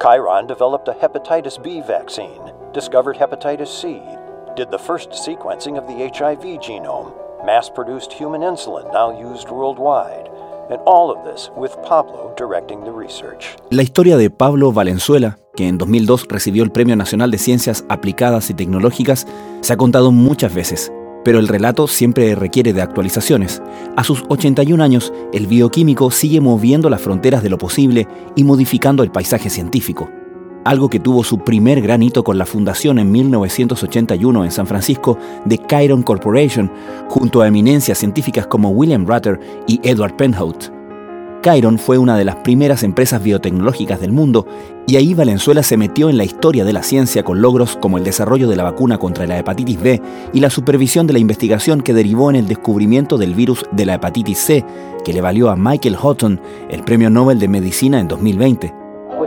Chiron developed a hepatitis B vaccine, discovered hepatitis C, did the first sequencing of the HIV genome, mass produced human insulin now used worldwide, and all of this with Pablo directing the research. La historia de Pablo Valenzuela, que en 2002 recibió el Premio Nacional de Ciencias Aplicadas y Tecnológicas, se ha contado muchas veces pero el relato siempre requiere de actualizaciones. A sus 81 años, el bioquímico sigue moviendo las fronteras de lo posible y modificando el paisaje científico. Algo que tuvo su primer gran hito con la fundación en 1981 en San Francisco de Chiron Corporation, junto a eminencias científicas como William Rutter y Edward Penhout. Chiron fue una de las primeras empresas biotecnológicas del mundo y ahí Valenzuela se metió en la historia de la ciencia con logros como el desarrollo de la vacuna contra la hepatitis B y la supervisión de la investigación que derivó en el descubrimiento del virus de la hepatitis C, que le valió a Michael Houghton el Premio Nobel de Medicina en 2020.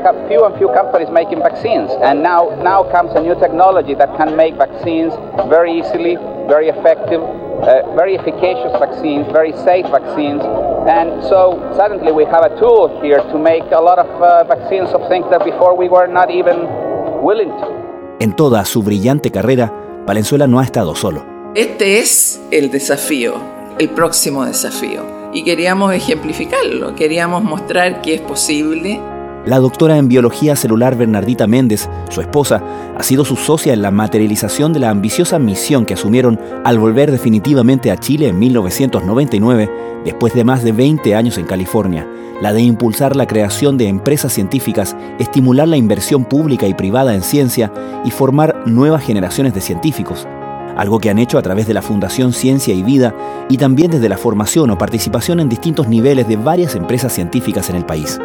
Few and few companies making vaccines, and now now comes a new technology that can make vaccines very easily, very effective, uh, very efficacious vaccines, very safe vaccines. And so suddenly we have a tool here to make a lot of uh, vaccines of things that before we were not even willing to. En toda su brillante carrera, Valenzuela no ha estado solo. Este es el desafío, el próximo desafío. Y queríamos ejemplificarlo, queríamos mostrar que es posible la doctora en biología celular Bernardita Méndez, su esposa, ha sido su socia en la materialización de la ambiciosa misión que asumieron al volver definitivamente a Chile en 1999, después de más de 20 años en California, la de impulsar la creación de empresas científicas, estimular la inversión pública y privada en ciencia y formar nuevas generaciones de científicos, algo que han hecho a través de la Fundación Ciencia y Vida y también desde la formación o participación en distintos niveles de varias empresas científicas en el país.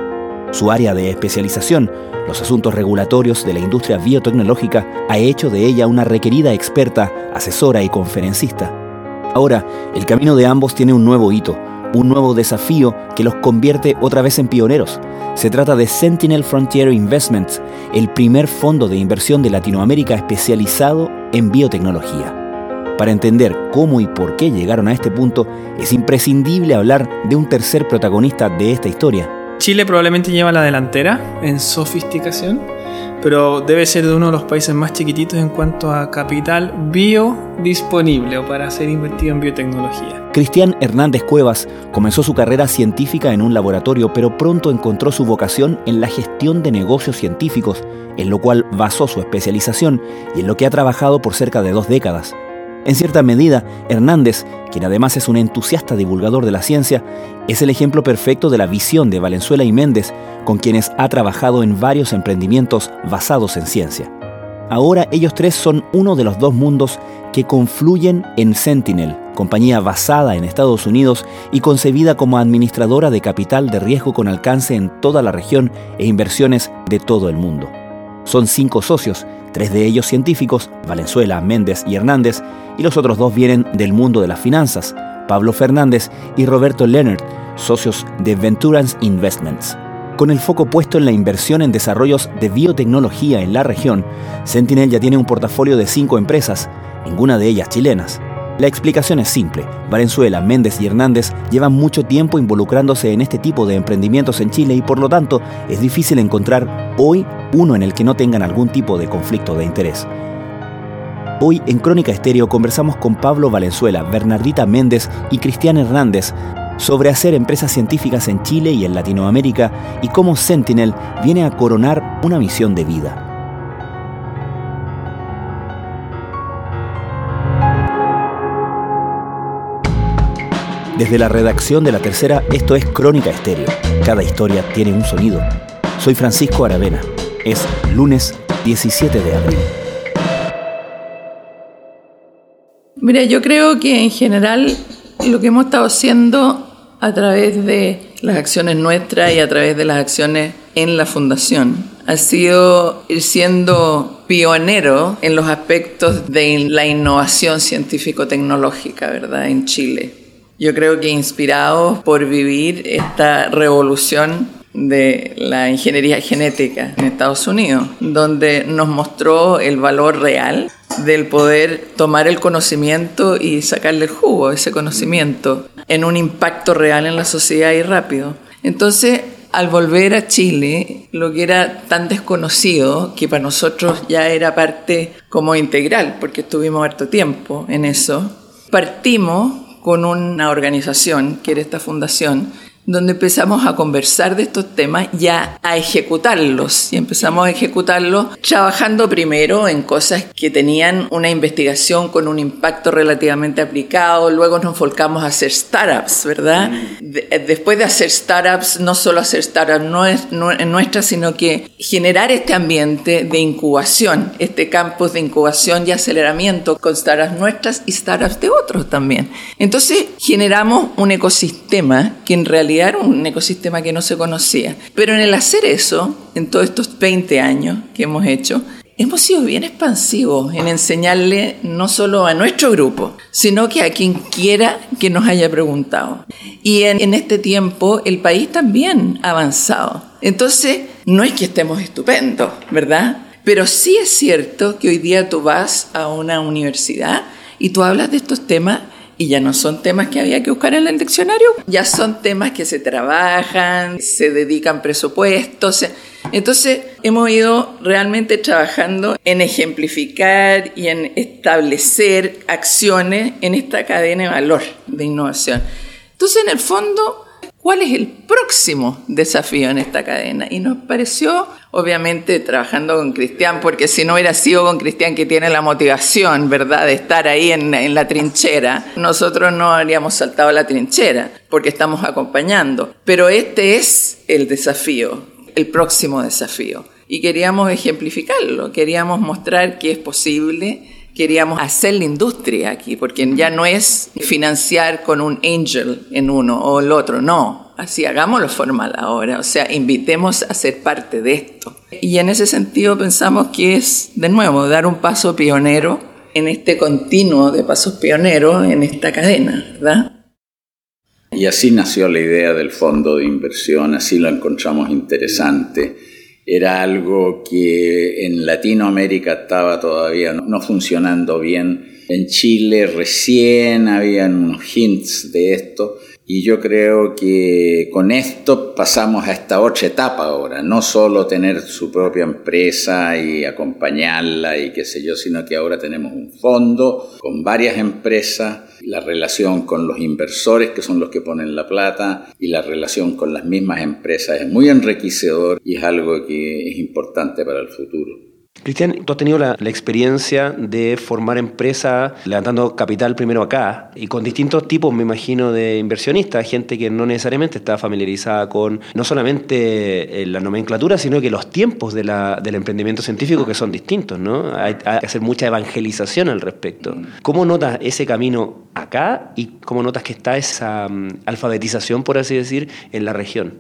Su área de especialización, los asuntos regulatorios de la industria biotecnológica, ha hecho de ella una requerida experta, asesora y conferencista. Ahora, el camino de ambos tiene un nuevo hito, un nuevo desafío que los convierte otra vez en pioneros. Se trata de Sentinel Frontier Investments, el primer fondo de inversión de Latinoamérica especializado en biotecnología. Para entender cómo y por qué llegaron a este punto, es imprescindible hablar de un tercer protagonista de esta historia, Chile probablemente lleva la delantera en sofisticación, pero debe ser de uno de los países más chiquititos en cuanto a capital bio disponible o para ser invertido en biotecnología. Cristian Hernández Cuevas comenzó su carrera científica en un laboratorio, pero pronto encontró su vocación en la gestión de negocios científicos, en lo cual basó su especialización y en lo que ha trabajado por cerca de dos décadas. En cierta medida, Hernández, quien además es un entusiasta divulgador de la ciencia, es el ejemplo perfecto de la visión de Valenzuela y Méndez, con quienes ha trabajado en varios emprendimientos basados en ciencia. Ahora ellos tres son uno de los dos mundos que confluyen en Sentinel, compañía basada en Estados Unidos y concebida como administradora de capital de riesgo con alcance en toda la región e inversiones de todo el mundo. Son cinco socios tres de ellos científicos, Valenzuela, Méndez y Hernández, y los otros dos vienen del mundo de las finanzas, Pablo Fernández y Roberto Leonard, socios de Venturance Investments. Con el foco puesto en la inversión en desarrollos de biotecnología en la región, Sentinel ya tiene un portafolio de cinco empresas, ninguna de ellas chilenas. La explicación es simple. Valenzuela, Méndez y Hernández llevan mucho tiempo involucrándose en este tipo de emprendimientos en Chile y por lo tanto es difícil encontrar hoy uno en el que no tengan algún tipo de conflicto de interés. Hoy en Crónica Estéreo conversamos con Pablo Valenzuela, Bernardita Méndez y Cristian Hernández sobre hacer empresas científicas en Chile y en Latinoamérica y cómo Sentinel viene a coronar una misión de vida. Desde la redacción de la tercera, esto es Crónica Estéreo. Cada historia tiene un sonido. Soy Francisco Aravena. Es lunes 17 de abril. Mira, yo creo que en general lo que hemos estado haciendo a través de las acciones nuestras y a través de las acciones en la fundación ha sido ir siendo pionero en los aspectos de la innovación científico-tecnológica, ¿verdad?, en Chile. Yo creo que inspirados por vivir esta revolución de la ingeniería genética en Estados Unidos, donde nos mostró el valor real del poder tomar el conocimiento y sacarle el jugo a ese conocimiento en un impacto real en la sociedad y rápido. Entonces, al volver a Chile, lo que era tan desconocido, que para nosotros ya era parte como integral, porque estuvimos harto tiempo en eso, partimos con una organización, que era esta fundación, donde empezamos a conversar de estos temas y a, ejecutarlos. Y empezamos a ejecutarlos trabajando primero en cosas que tenían una investigación con un impacto relativamente aplicado. Luego nos volcamos a hacer startups, ¿verdad? después de hacer startups, no solo hacer startups no es, nuestras, sino que generar este ambiente de incubación, este campus de incubación y aceleramiento con startups nuestras y startups de otros también. Entonces generamos un ecosistema que en realidad un ecosistema que no se conocía. Pero en el hacer eso, en todos estos 20 años que hemos hecho, hemos sido bien expansivos en enseñarle no solo a nuestro grupo, sino que a quien quiera que nos haya preguntado. Y en, en, este tiempo el país también ha avanzado. Entonces, no es que estemos estupendos, ¿verdad? Pero sí es cierto que hoy día tú vas a una universidad y tú hablas de estos temas y ya no son temas que había que buscar en el diccionario, ya son temas que se trabajan, se dedican presupuestos. Entonces hemos ido realmente trabajando en ejemplificar y en establecer acciones en esta cadena de valor de innovación. Entonces en el fondo ¿Cuál es el próximo desafío en esta cadena? Y nos pareció, obviamente, trabajando con Cristian, porque si no hubiera sido con Cristian que tiene la motivación, ¿verdad?, de estar ahí en, en, la trinchera, nosotros no habríamos saltado a la trinchera, porque estamos acompañando. Pero este es el desafío, el próximo desafío. Y queríamos ejemplificarlo, queríamos mostrar que es posible queríamos hacer la industria aquí, porque ya no es financiar con un angel en uno o el otro, no. Así hagámoslo formal ahora, o sea, invitemos a ser parte de esto. Y en ese sentido pensamos que es, de nuevo, dar un paso pionero en este continuo de pasos pioneros en esta cadena, ¿verdad? Y así nació la idea del fondo de inversión, así lo encontramos interesante era algo que en Latinoamérica estaba todavía no funcionando bien. En Chile recién habían unos hints de esto y yo creo que con esto pasamos a esta otra etapa ahora, no solo tener su propia empresa y acompañarla y qué sé yo, sino que ahora tenemos un fondo con varias empresas, la relación con los inversores que son los que ponen la plata y la relación con las mismas empresas es muy enriquecedor y es algo que es importante para el futuro. Cristian, tú has tenido la, experiencia de formar empresa levantando capital primero acá y con distintos tipos, me imagino, de inversionistas, gente que no necesariamente está familiarizada con no solamente eh, la nomenclatura, sino que los tiempos de la, del emprendimiento científico que son distintos, ¿no? Hay, hay, que hacer mucha evangelización al respecto. ¿Cómo notas ese camino acá y cómo notas que está esa um, alfabetización, por así decir, en la región?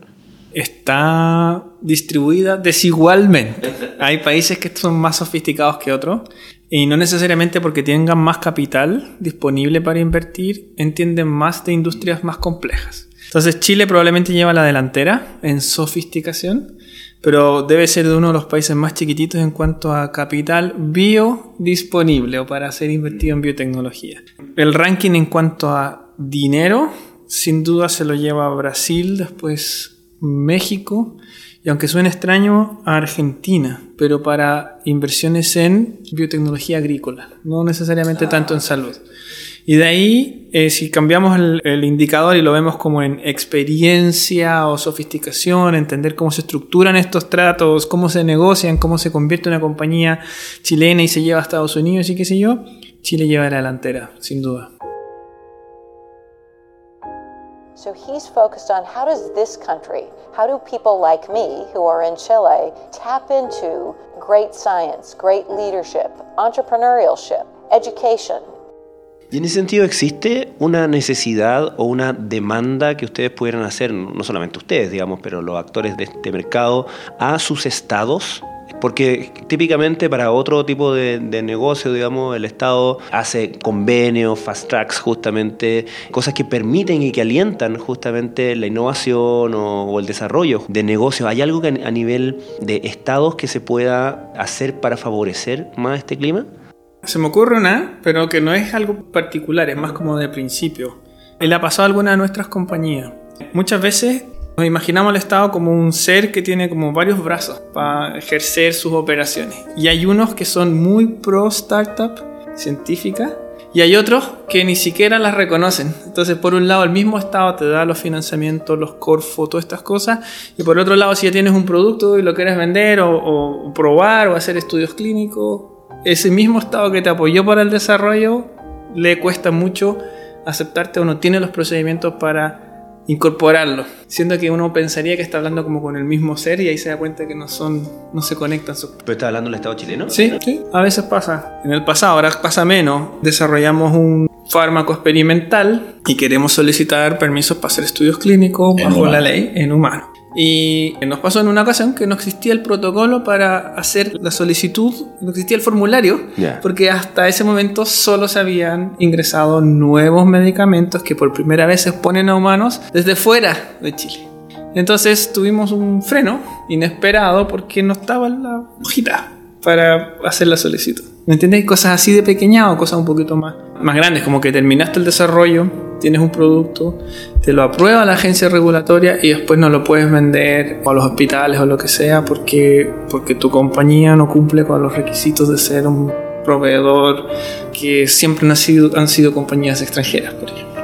Está distribuida desigualmente. Hay países que son más sofisticados que otros y no necesariamente porque tengan más capital disponible para invertir, entienden más de industrias más complejas. Entonces Chile probablemente lleva la delantera en sofisticación, pero debe ser de uno de los países más chiquititos en cuanto a capital bio disponible o para ser invertido en biotecnología. El ranking en cuanto a dinero, sin duda se lo lleva Brasil, después México y aunque suene extraño, a Argentina, pero para inversiones en biotecnología agrícola, no necesariamente tanto en salud. Y de ahí, eh, si cambiamos el, el, indicador y lo vemos como en experiencia o sofisticación, entender cómo se estructuran estos tratos, cómo se negocian, cómo se convierte una compañía chilena y se lleva a Estados Unidos y qué sé yo, Chile lleva la delantera, sin duda. So he's focused on how does this country, how do people like me who are in Chile tap into great science, great leadership, entrepreneurship, education. Y en ese sentido, ¿existe una necesidad o una demanda que ustedes pudieran hacer, no solamente ustedes, digamos, pero los actores de este mercado, a sus estados porque típicamente para otro tipo de, negocio, digamos, el Estado hace convenios, fast tracks, justamente, cosas que permiten y que alientan justamente la innovación o, el desarrollo de negocios. ¿Hay algo a nivel de estados que se pueda hacer para favorecer más este clima? Se me ocurre una, pero que no es algo particular, es más como de principio. Le ha pasado a alguna de nuestras compañías. Muchas veces Nos imaginamos al Estado como un ser que tiene como varios brazos para ejercer sus operaciones. Y hay unos que son muy pro startup científica y hay otros que ni siquiera las reconocen. Entonces, por un lado, el mismo Estado te da los financiamientos, los Corfo, todas estas cosas. Y por otro lado, si ya tienes un producto y lo quieres vender o probar o hacer estudios clínicos, ese mismo Estado que te apoyó para el desarrollo le cuesta mucho aceptarte o no tiene los procedimientos para incorporarlo, siendo que uno pensaría que está hablando como con el mismo ser y ahí se da cuenta que no son, no se conectan. ¿Pero está hablando del Estado chileno? Sí, sí, a veces pasa. En el pasado, ahora pasa menos. Desarrollamos un fármaco experimental y queremos solicitar permisos para hacer estudios clínicos bajo la ley en humanos. Y nos pasó en una ocasión que no existía el protocolo para hacer la solicitud, no existía el formulario, porque hasta ese momento solo se habían ingresado nuevos medicamentos que por primera vez se exponen a humanos desde fuera de Chile. Entonces tuvimos un freno inesperado porque no estaba la hojita para hacer la solicitud. ¿Me entiendes? Cosas así de pequeñas o cosas un poquito más, más grandes, como que terminaste el desarrollo, tienes un producto, te lo aprueba la agencia regulatoria y después no lo puedes vender a los hospitales o lo que sea porque, porque tu compañía no cumple con los requisitos de ser un proveedor que siempre han sido, han sido compañías extranjeras, por ejemplo.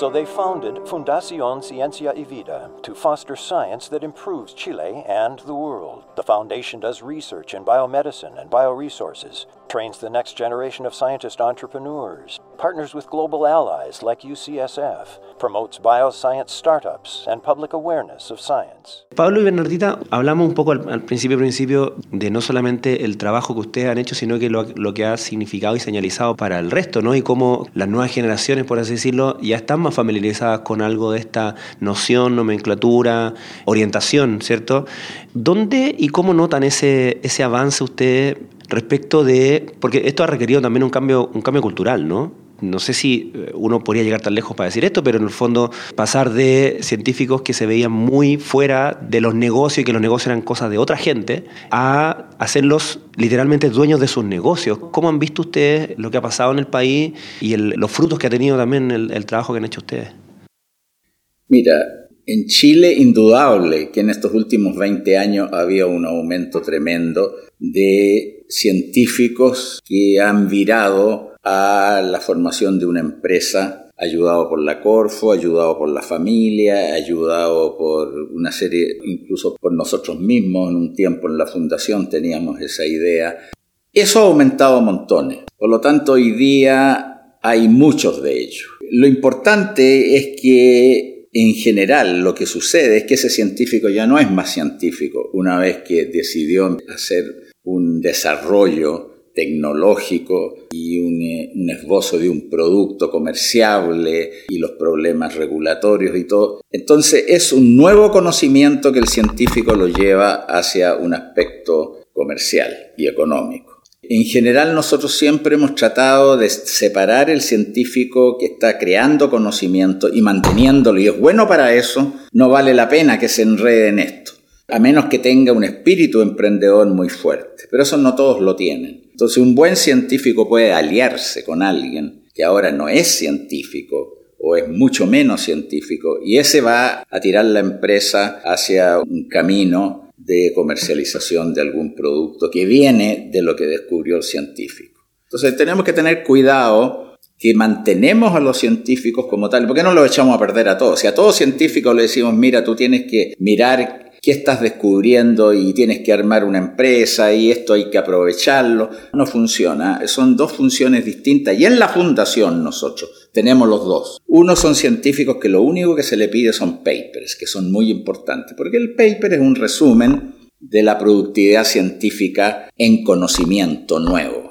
So they founded Fundación Ciencia y Vida to foster science that improves Chile and the world. The foundation does research in biomedicine and bioresources, trains the next generation of scientist entrepreneurs, partners with global allies like UCSF, promotes bioscience startups and public awareness of science. Pablo y Bernardita, hablamos un poco al, al, principio principio de no solamente el trabajo que ustedes han hecho, sino que lo, lo, que ha significado y señalizado para el resto, ¿no? Y cómo las nuevas generaciones, por así decirlo, ya están más familiarizadas con algo de esta noción, nomenclatura, orientación, ¿cierto? ¿Dónde y cómo notan ese, ese avance ustedes respecto de, porque esto ha requerido también un cambio, un cambio cultural, ¿no? No sé si uno podría llegar tan lejos para decir esto, pero en el fondo pasar de científicos que se veían muy fuera de los negocios y que los negocios eran cosas de otra gente, a hacerlos literalmente dueños de sus negocios. ¿Cómo han visto ustedes lo que ha pasado en el país y los frutos que ha tenido también el trabajo que han hecho ustedes? Mira, en Chile, indudable que en estos últimos 20 años había un aumento tremendo de científicos que han virado a la formación de una empresa, ayudado por la Corfo, ayudado por la familia, ayudado por una serie, incluso por nosotros mismos, en un tiempo en la fundación teníamos esa idea. Eso ha aumentado montones. Por lo tanto, hoy día hay muchos de ellos. Lo importante es que en general lo que sucede es que ese científico ya no es más científico una vez que decidió hacer un desarrollo tecnológico y un, un, esbozo de un producto comerciable y los problemas regulatorios y todo. Entonces es un nuevo conocimiento que el científico lo lleva hacia un aspecto comercial y económico. En general nosotros siempre hemos tratado de separar el científico que está creando conocimiento y manteniéndolo y es bueno para eso, no vale la pena que se enrede en esto, a menos que tenga un espíritu emprendedor muy fuerte, pero eso no todos lo tienen. Entonces un buen científico puede aliarse con alguien que ahora no es científico o es mucho menos científico y ese va a tirar la empresa hacia un camino de comercialización de algún producto que viene de lo que descubrió el científico. Entonces tenemos que tener cuidado que mantenemos a los científicos como tal, porque no los echamos a perder a todos. Si a todo científico le decimos, mira, tú tienes que mirar qué estás descubriendo y tienes que armar una empresa y esto hay que aprovecharlo, no funciona. Son dos funciones distintas y en la fundación nosotros tenemos los dos. Uno son científicos que lo único que se le pide son papers, que son muy importantes, porque el paper es un resumen de la productividad científica en conocimiento nuevo.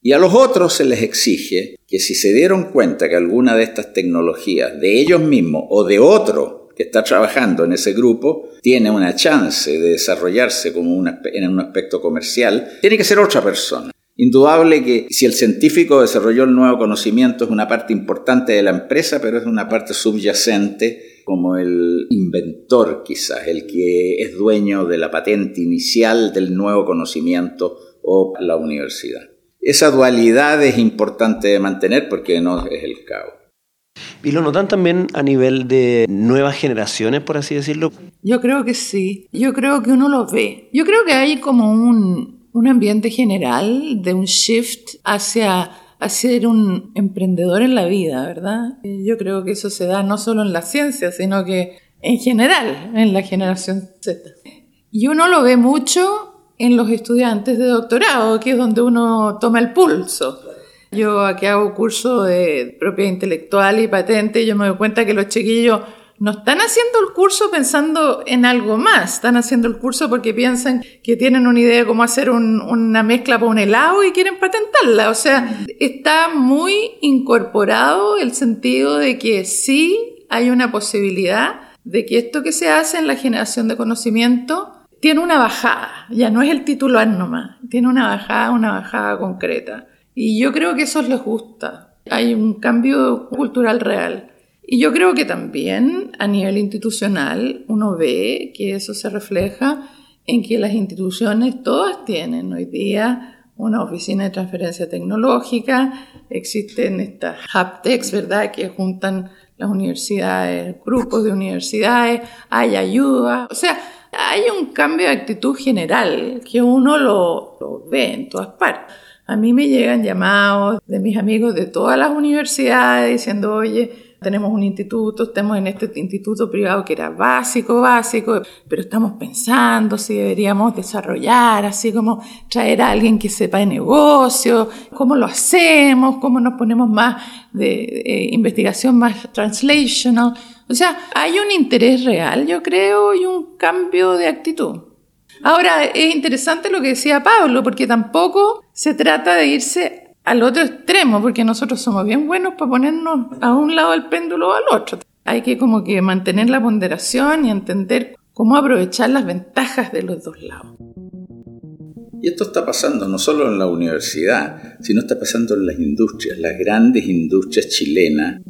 Y a los otros se les exige que si se dieron cuenta que alguna de estas tecnologías, de ellos mismos o de otro que está trabajando en ese grupo, tiene una chance de desarrollarse como en un aspecto comercial, tiene que ser otra persona. Indudable que si el científico desarrolló el nuevo conocimiento es una parte importante de la empresa, pero es una parte subyacente como el inventor quizás, el que es dueño de la patente inicial del nuevo conocimiento o la universidad. Esa dualidad es importante de mantener porque no es el caos. ¿Y lo notan también a nivel de nuevas generaciones, por así decirlo? Yo creo que sí. Yo creo que uno lo ve. Yo creo que hay como un, un ambiente general de un shift hacia a ser un emprendedor en la vida, ¿verdad? Yo creo que eso se da no solo en la ciencia, sino que en general en la generación Z. Y uno lo ve mucho en los estudiantes de doctorado, que es donde uno toma el pulso. Yo aquí hago curso de propiedad intelectual y patente y yo me doy cuenta que los chiquillos no están haciendo el curso pensando en algo más, están haciendo el curso porque piensan que tienen una idea de cómo hacer una mezcla para un helado y quieren patentarla. O sea, está muy incorporado el sentido de que sí hay una posibilidad de que esto que se hace en la generación de conocimiento tiene una bajada, ya no es el titular nomás, tiene una bajada, una bajada concreta. Y yo creo que eso les gusta. Hay un cambio cultural real. Y yo creo que también a nivel institucional uno ve que eso se refleja en que las instituciones todas tienen hoy día una oficina de transferencia tecnológica, existen estas haptex, ¿verdad?, que juntan las universidades, grupos de universidades, hay ayuda, o sea, hay un cambio de actitud general que uno lo, lo ve en todas partes. A mí me llegan llamados de mis amigos de todas las universidades diciendo, oye, tenemos un instituto, estamos en este instituto privado que era básico, básico, pero estamos pensando si deberíamos desarrollar, así como traer a alguien que sepa de negocio, cómo lo hacemos, cómo nos ponemos más de, investigación más translational. O sea, hay un interés real, yo creo, y un cambio de actitud. Ahora, es interesante lo que decía Pablo, porque tampoco se trata de irse al otro extremo, porque nosotros somos bien buenos para ponernos a un lado del péndulo o al otro. Hay que como que mantener la ponderación y entender cómo aprovechar las ventajas de los dos lados. Y esto está pasando no solo en la universidad, sino está pasando en las industrias, las grandes industrias chilenas,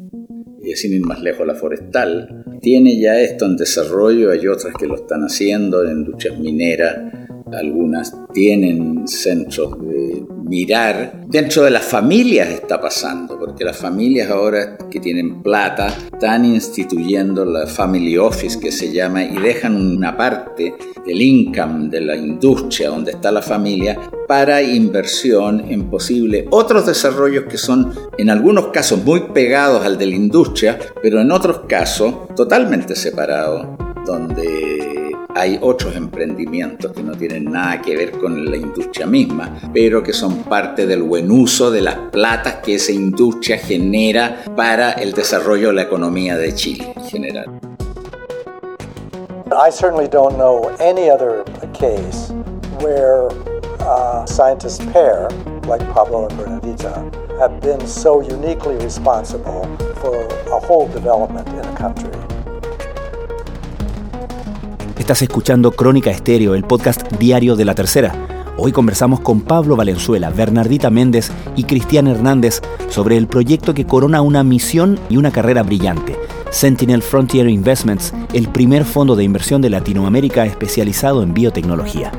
y sin ir más lejos la forestal, tiene ya esto en desarrollo, hay otras que lo están haciendo, en industrias mineras, algunas tienen centros de mirar. Dentro de las familias está pasando, porque las familias ahora que tienen plata están instituyendo la family office que se llama y dejan una parte del income de la industria donde está la familia para inversión en posible otros desarrollos que son en algunos casos muy pegados al de la industria, pero en otros casos totalmente separados, donde hay otros emprendimientos que no tienen nada que ver con la industria misma, pero que son parte del buen uso de las platas que esa industria genera para el desarrollo de la economía de Chile en general. I certainly don't know any other case where a scientist pair like Pablo and Bernadita have been so uniquely responsible for a whole development in a country. Estás escuchando Crónica Estéreo, el podcast diario de la tercera. Hoy conversamos con Pablo Valenzuela, Bernardita Méndez y Cristian Hernández sobre el proyecto que corona una misión y una carrera brillante. Sentinel Frontier Investments, el primer fondo de inversión de Latinoamérica especializado en biotecnología.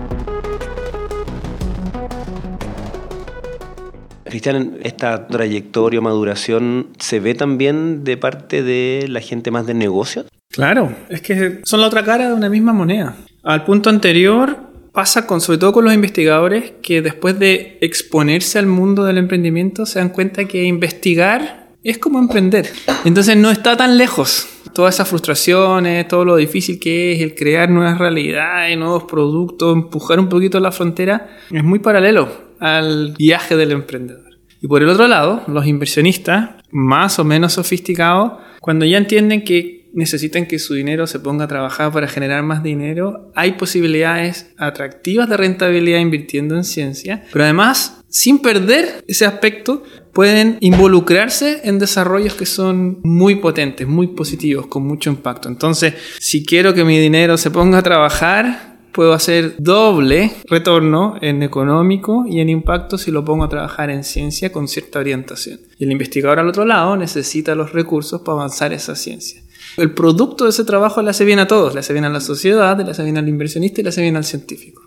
Cristian, esta trayectoria o maduración se ve también de parte de la gente más de negocio. Claro, es que son la otra cara de una misma moneda. Al punto anterior pasa con, sobre todo con los investigadores que después de exponerse al mundo del emprendimiento se dan cuenta que investigar es como emprender. Entonces no está tan lejos. Todas esas frustraciones, todo lo difícil que es el crear nuevas realidades, nuevos productos, empujar un poquito la frontera, es muy paralelo al viaje del emprendedor. Y por el otro lado, los inversionistas, más o menos sofisticados, cuando ya entienden que necesitan que su dinero se ponga a trabajar para generar más dinero, hay posibilidades atractivas de rentabilidad invirtiendo en ciencia, pero además, sin perder ese aspecto, pueden involucrarse en desarrollos que son muy potentes, muy positivos, con mucho impacto. Entonces, si quiero que mi dinero se ponga a trabajar, puedo hacer doble retorno en económico y en impacto si lo pongo a trabajar en ciencia con cierta orientación. Y el investigador al otro lado necesita los recursos para avanzar esa ciencia el producto de ese trabajo le hace bien a todos, le hace bien a la sociedad, le hace bien al inversionista y le hace bien al científico.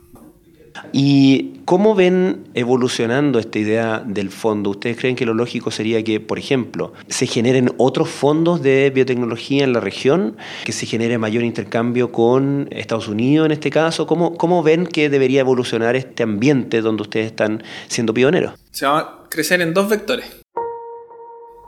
¿Y cómo ven evolucionando esta idea del fondo? ¿Ustedes creen que lo lógico sería que, por ejemplo, se generen otros fondos de biotecnología en la región, que se genere mayor intercambio con Estados Unidos en este caso? ¿Cómo, cómo ven que debería evolucionar este ambiente donde ustedes están siendo pioneros? Se va a crecer en dos vectores.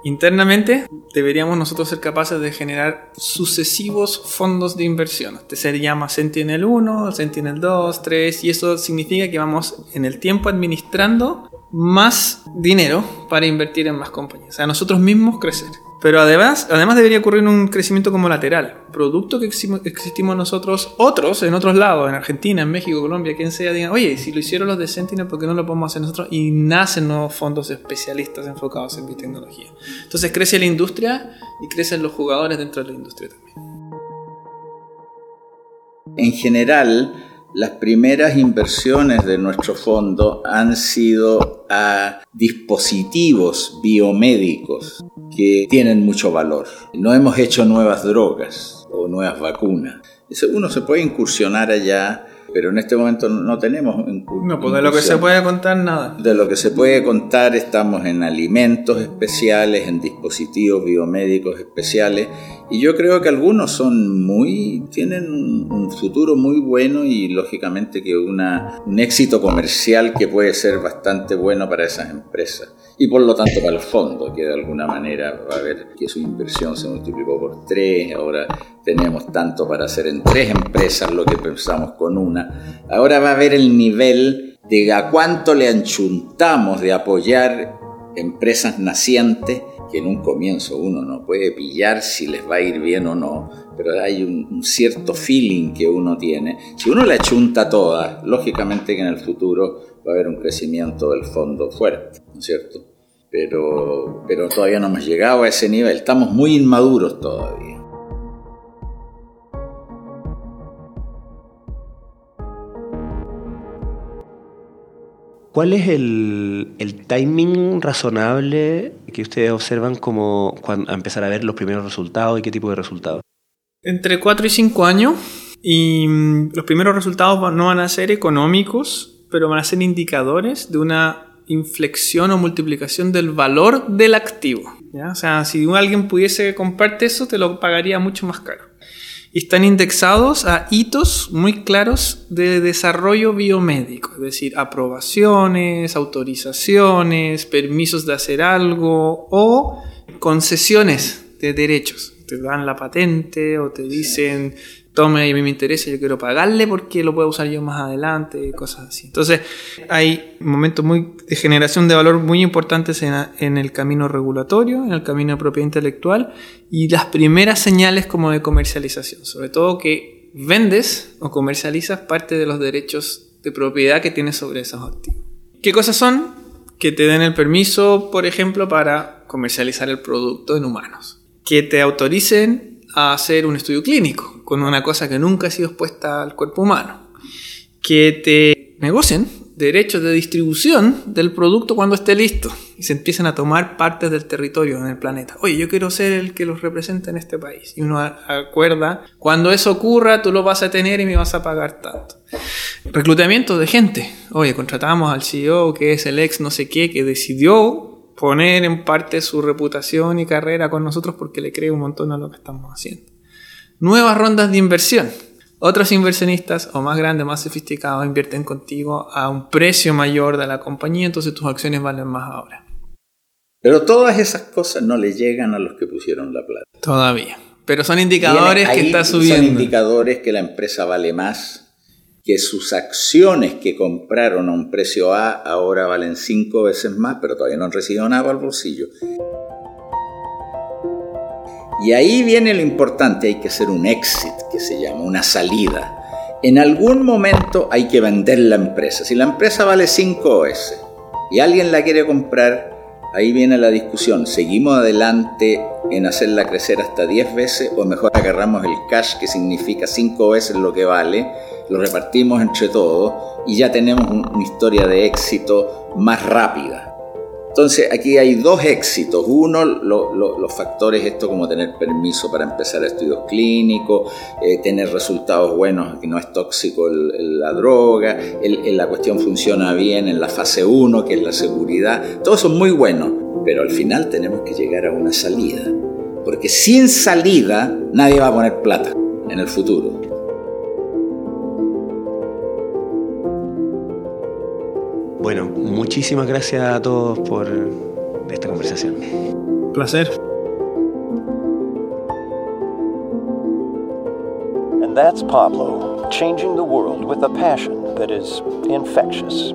Internamente deberíamos nosotros ser capaces de generar sucesivos fondos de inversión. Este se llama Sentinel 1, Sentinel 2, 3 y eso significa que vamos en el tiempo administrando más dinero para invertir en más compañías. O sea, nosotros mismos crecer. Pero además, además debería ocurrir un crecimiento como lateral. Producto que existimos nosotros, otros en otros lados, en Argentina, en México, Colombia, quien sea, digan, oye, si lo hicieron los de Sentinel, ¿por qué no lo podemos hacer nosotros? Y nacen nuevos fondos especialistas enfocados en biotecnología. Entonces crece la industria y crecen los jugadores dentro de la industria también. En general, las primeras inversiones de nuestro fondo han sido a dispositivos biomédicos que tienen mucho valor. No hemos hecho nuevas drogas o nuevas vacunas. Uno se puede incursionar allá pero en este momento no tenemos... No, pues de lo que se puede contar nada. De lo que se puede contar estamos en alimentos especiales, en dispositivos biomédicos especiales, y yo creo que algunos son muy, tienen un futuro muy bueno y lógicamente que una, un éxito comercial que puede ser bastante bueno para esas empresas y por lo tanto para el fondo, que de alguna manera va a ver que su inversión se multiplicó por tres, ahora tenemos tanto para hacer en tres empresas lo que pensamos con una, ahora va a ver el nivel de a cuánto le anchuntamos de apoyar empresas nacientes, que en un comienzo uno no puede pillar si les va a ir bien o no, pero hay un, cierto feeling que uno tiene. Si uno le achunta todas, lógicamente que en el futuro va a haber un crecimiento del fondo fuerte, ¿no es cierto? Pero, pero todavía no hemos llegado a ese nivel, estamos muy inmaduros todavía. ¿Cuál es el, el, timing razonable que ustedes observan como cuando empezar a ver los primeros resultados y qué tipo de resultados? Entre 4 y 5 años y mm, los primeros resultados no van a ser económicos, pero van a ser indicadores de una inflexión o multiplicación del valor del activo. O sea, si alguien pudiese comprarte eso, te lo pagaría mucho más caro. Y están indexados a hitos muy claros de desarrollo biomédico, es decir, aprobaciones, autorizaciones, permisos de hacer algo o concesiones de derechos. Te dan la patente o te dicen tome y a mí me interesa, yo quiero pagarle porque lo puedo usar yo más adelante, cosas así. Entonces, hay momentos muy, de generación de valor muy importantes en, el camino regulatorio, en el camino de propiedad intelectual y las primeras señales como de comercialización, sobre todo que vendes o comercializas parte de los derechos de propiedad que tienes sobre esos activos. ¿Qué cosas son? Que te den el permiso, por ejemplo, para comercializar el producto en humanos. Que te autoricen a hacer un estudio clínico con una cosa que nunca ha sido expuesta al cuerpo humano. Que te negocien derechos de distribución del producto cuando esté listo y se empiecen a tomar partes del territorio en el planeta. Oye, yo quiero ser el que los represente en este país. Y uno acuerda, cuando eso ocurra, tú lo vas a tener y me vas a pagar tanto. Reclutamiento de gente. Oye, contratamos al CEO que es el ex no sé qué, que decidió poner en parte su reputación y carrera con nosotros porque le cree un montón a lo que estamos haciendo. Nuevas rondas de inversión. Otros inversionistas o más grandes, más sofisticados, invierten contigo a un precio mayor de la compañía, entonces tus acciones valen más ahora. Pero todas esas cosas no le llegan a los que pusieron la plata. Todavía. Pero son indicadores que está subiendo. Son indicadores que la empresa vale más que sus acciones que compraron a un precio A ahora valen cinco veces más, pero todavía no han recibido nada al bolsillo. Y ahí viene lo importante, hay que hacer un exit, que se llama, una salida. En algún momento hay que vender la empresa. Si la empresa vale 5 veces y alguien la quiere comprar, ahí viene la discusión. ¿Seguimos adelante en hacerla crecer hasta 10 veces o mejor agarramos el cash que significa 5 veces lo que vale lo repartimos entre todos y ya tenemos una historia de éxito más rápida. Entonces aquí hay dos éxitos. Uno, los factores, esto como tener permiso para empezar estudios clínicos, eh, tener resultados buenos, que no es tóxico la droga, la cuestión funciona bien en la fase 1, que es la seguridad. Todo eso es muy bueno, pero al final tenemos que llegar a una salida. Porque sin salida nadie va a poner plata en el futuro. Bueno, muchísimas gracias a todos por esta conversación. Placer. And that's Pablo, changing the world with a passion that is infectious.